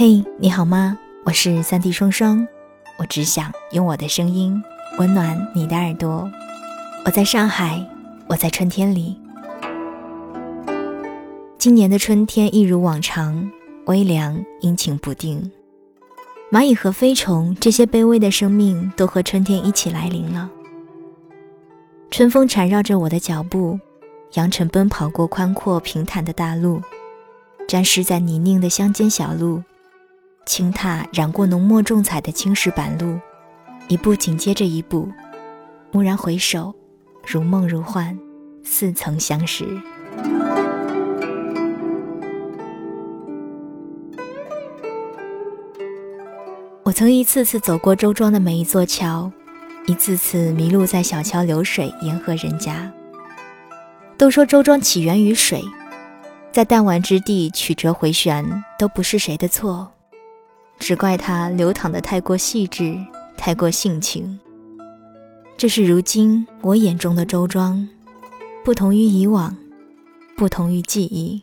嘿，你好吗？我是三 D 双双，我只想用我的声音温暖你的耳朵。我在上海，我在春天里。今年的春天一如往常，微凉阴晴不定。蚂蚁和飞虫这些卑微的生命都和春天一起来临了。春风缠绕着我的脚步，扬尘奔跑过宽阔平坦的大路，沾湿在泥泞的乡间小路，轻踏染过浓墨重彩的青石板路，一步紧接着一步，蓦然回首，如梦如幻，似曾相识。我曾一次次走过周庄的每一座桥。一次次迷路在小桥流水、沿河人家。都说周庄起源于水，在弹丸之地曲折回旋，都不是谁的错，只怪他流淌的太过细致，太过性情。这是如今我眼中的周庄，不同于以往，不同于记忆。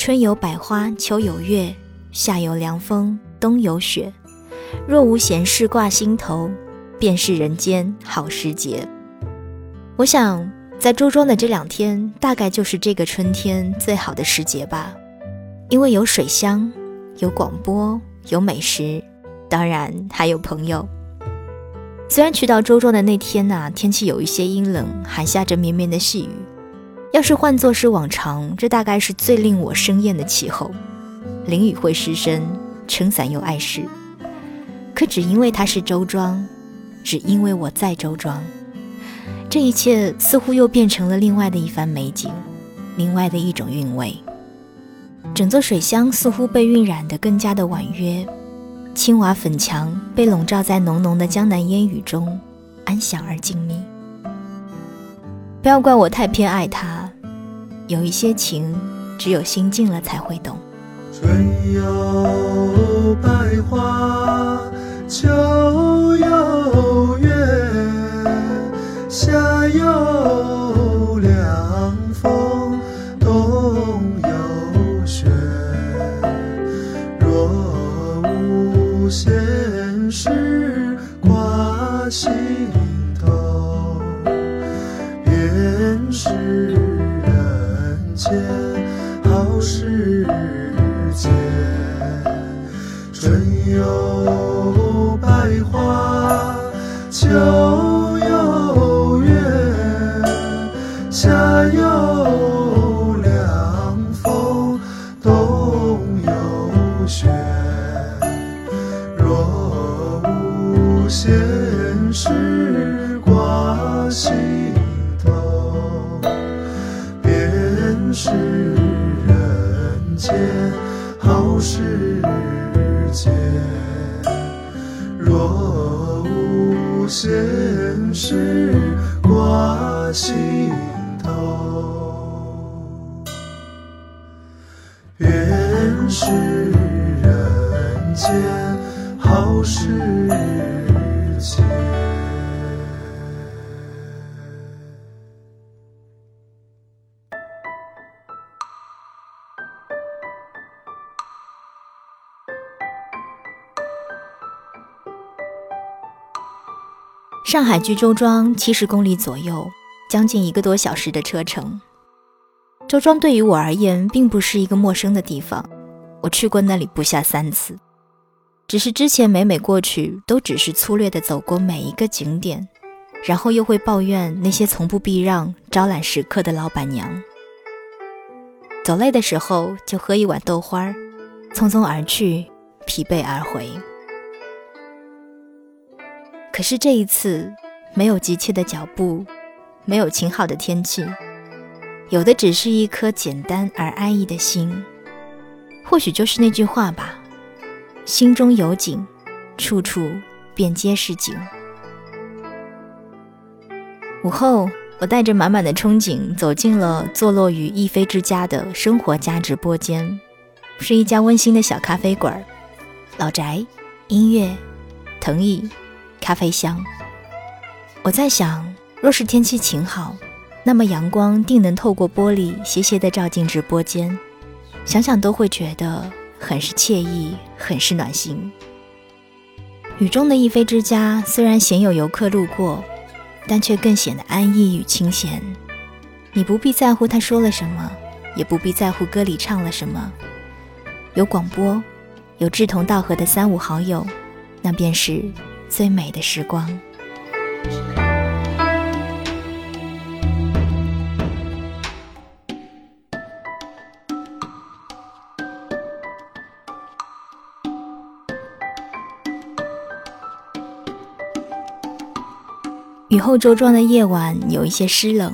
春有百花，秋有月，夏有凉风，冬有雪。若无闲事挂心头，便是人间好时节。我想，在周庄的这两天，大概就是这个春天最好的时节吧，因为有水乡，有广播，有美食，当然还有朋友。虽然去到周庄的那天呐，天气有一些阴冷，还下着绵绵的细雨。要是换作是往常，这大概是最令我生厌的气候，淋雨会湿身，撑伞又碍事。可只因为它是周庄，只因为我在周庄。这一切似乎又变成了另外的一番美景，另外的一种韵味。整座水乡似乎被晕染得更加的婉约，青瓦粉墙被笼罩在浓浓的江南烟雨中，安详而静谧。不要怪我太偏爱他，有一些情，只有心静了才会懂。春有百花，好时节。春有百花，秋。事挂心头，愿是人间好时节。上海距周庄七十公里左右，将近一个多小时的车程。周庄对于我而言并不是一个陌生的地方，我去过那里不下三次。只是之前每每过去，都只是粗略地走过每一个景点，然后又会抱怨那些从不避让、招揽食客的老板娘。走累的时候就喝一碗豆花，匆匆而去，疲惫而回。可是这一次，没有急切的脚步，没有晴好的天气，有的只是一颗简单而安逸的心。或许就是那句话吧：心中有景，处处便皆是景。午后，我带着满满的憧憬走进了坐落于逸飞之家的生活家直播间，是一家温馨的小咖啡馆，老宅，音乐，藤椅。咖啡香。我在想，若是天气晴好，那么阳光定能透过玻璃斜斜地照进直播间，想想都会觉得很是惬意，很是暖心。雨中的逸飞之家虽然鲜有游客路过，但却更显得安逸与清闲。你不必在乎他说了什么，也不必在乎歌里唱了什么。有广播，有志同道合的三五好友，那便是。最美的时光。雨后周庄的夜晚有一些湿冷，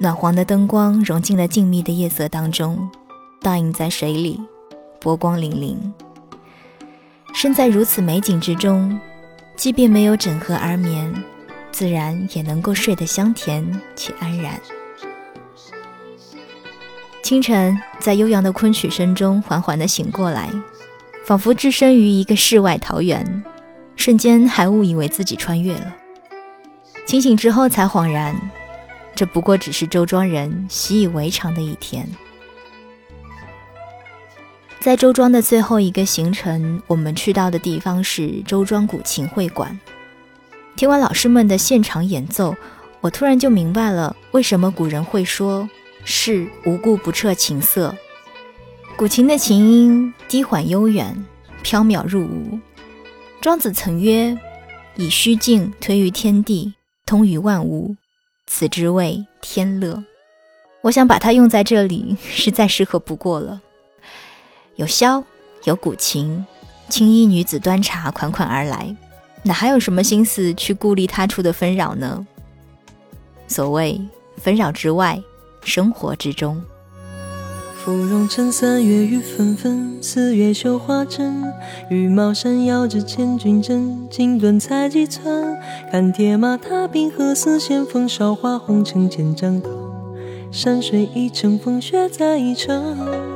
暖黄的灯光融进了静谧的夜色当中，倒映在水里，波光粼粼。身在如此美景之中。即便没有枕河而眠，自然也能够睡得香甜且安然。清晨，在悠扬的昆曲声中缓缓地醒过来，仿佛置身于一个世外桃源，瞬间还误以为自己穿越了。清醒之后才恍然，这不过只是周庄人习以为常的一天。在周庄的最后一个行程，我们去到的地方是周庄古琴会馆。听完老师们的现场演奏，我突然就明白了为什么古人会说“是无故不彻琴瑟”。古琴的琴音低缓悠远，飘渺入无。庄子曾曰：“以虚静推于天地，通于万物，此之谓天乐。”我想把它用在这里，是再适合不过了。有箫，有古琴，青衣女子端茶款款而来，哪还有什么心思去顾虑他处的纷扰呢？所谓纷扰之外，生活之中。芙蓉城三月雨纷纷，四月绣花针。羽毛扇遥指千军阵，锦缎裁几寸。看铁马踏冰河，似线风韶华红尘千丈高。山水一程，风雪再一程。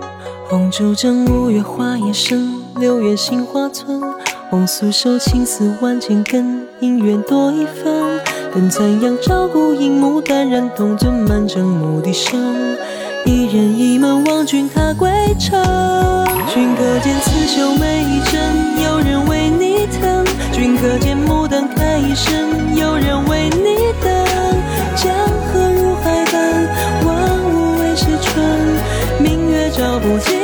红烛正五月花叶深，六月杏花村。红酥手青丝万千根，姻缘多一分。等残阳照孤影，牡丹染铜樽，满城牧笛声。一人一门望君踏归程。君可见刺绣每一针，有人为你疼。君可见牡丹开一生，有人为你等。江河入海奔，万物为谁春。明月照不尽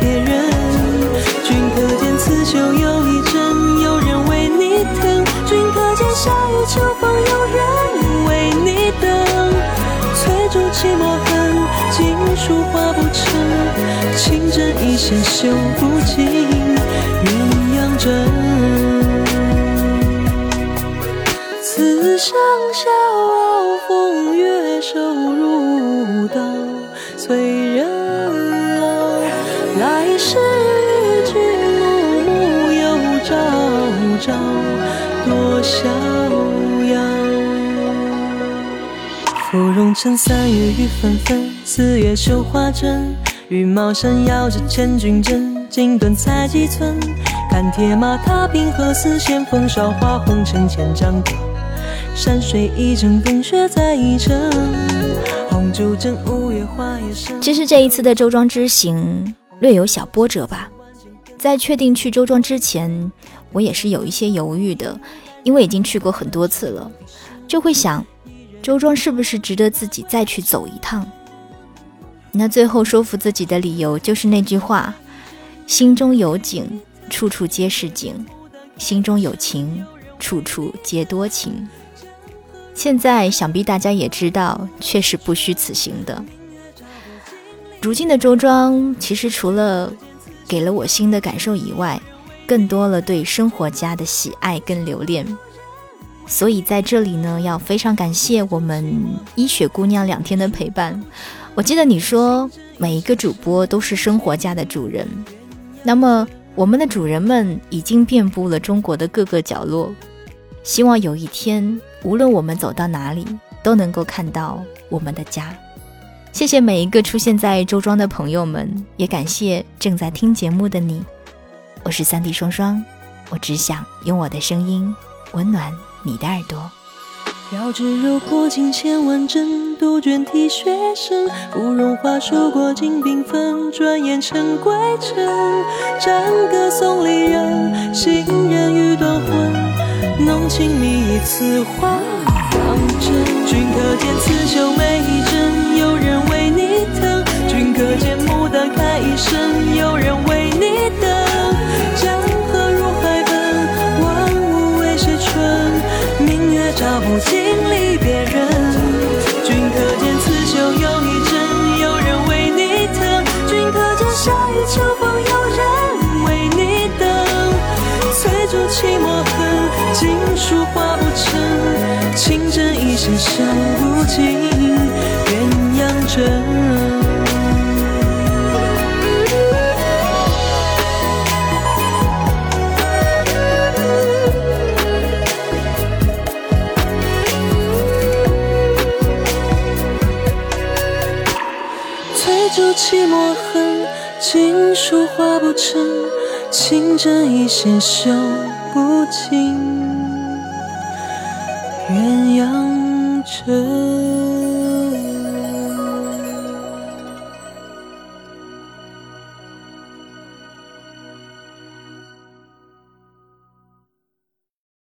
别人，君可见刺绣又一针，有人为你疼。君可见夏雨秋风，有人为你等。翠竹泣墨痕，锦书画不成。情针一线绣不尽鸳鸯枕。此生笑芙蓉城三月雨纷纷，四月绣花针。羽毛扇摇着千军阵，锦缎裁几寸。看铁马踏冰河，似线风韶华红尘千丈歌。山水一程，风雪再一程。红烛枕五月花叶深。其实这一次的周庄之行略有小波折吧。在确定去周庄之前，我也是有一些犹豫的，因为已经去过很多次了，就会想，周庄是不是值得自己再去走一趟？那最后说服自己的理由就是那句话：心中有景，处处皆是景；心中有情，处处皆多情。现在想必大家也知道，确实不虚此行的。如今的周庄，其实除了给了我新的感受以外，更多了对生活家的喜爱跟留恋。所以在这里呢，要非常感谢我们医雪姑娘两天的陪伴。我记得你说每一个主播都是生活家的主人，那么我们的主人们已经遍布了中国的各个角落。希望有一天，无论我们走到哪里，都能够看到我们的家。谢谢每一个出现在周庄的朋友们，也感谢正在听节目的你。我是三弟双双，我只想用我的声音温暖你的耳朵。绕指柔过尽千万针，杜鹃啼血声。芙蓉花数过尽缤纷，转眼成归程。战歌送离人，行人欲断魂。浓情蜜意此花当真。君可见刺绣每一针，有人为你疼。君可见牡丹开一生，有人翠竹泣墨痕，锦书画不成，情真意线绣不尽鸳鸯枕。竹泣墨痕，锦书画不成，情针一线绣不尽鸳鸯枕。